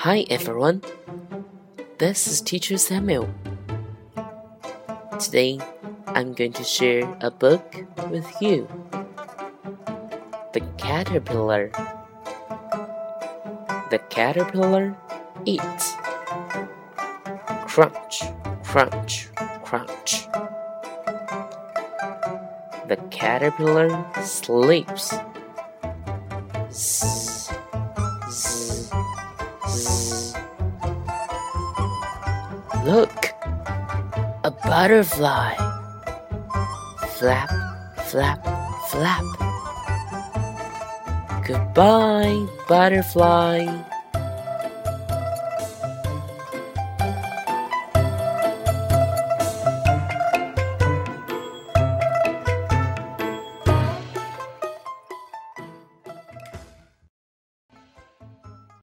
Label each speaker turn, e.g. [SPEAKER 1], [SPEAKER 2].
[SPEAKER 1] Hi everyone, this is Teacher Samuel. Today I'm going to share a book with you The Caterpillar. The caterpillar eats. Crunch, crunch, crunch. The caterpillar sleeps. Zzz, Look, a butterfly. Flap, flap, flap. Goodbye, butterfly.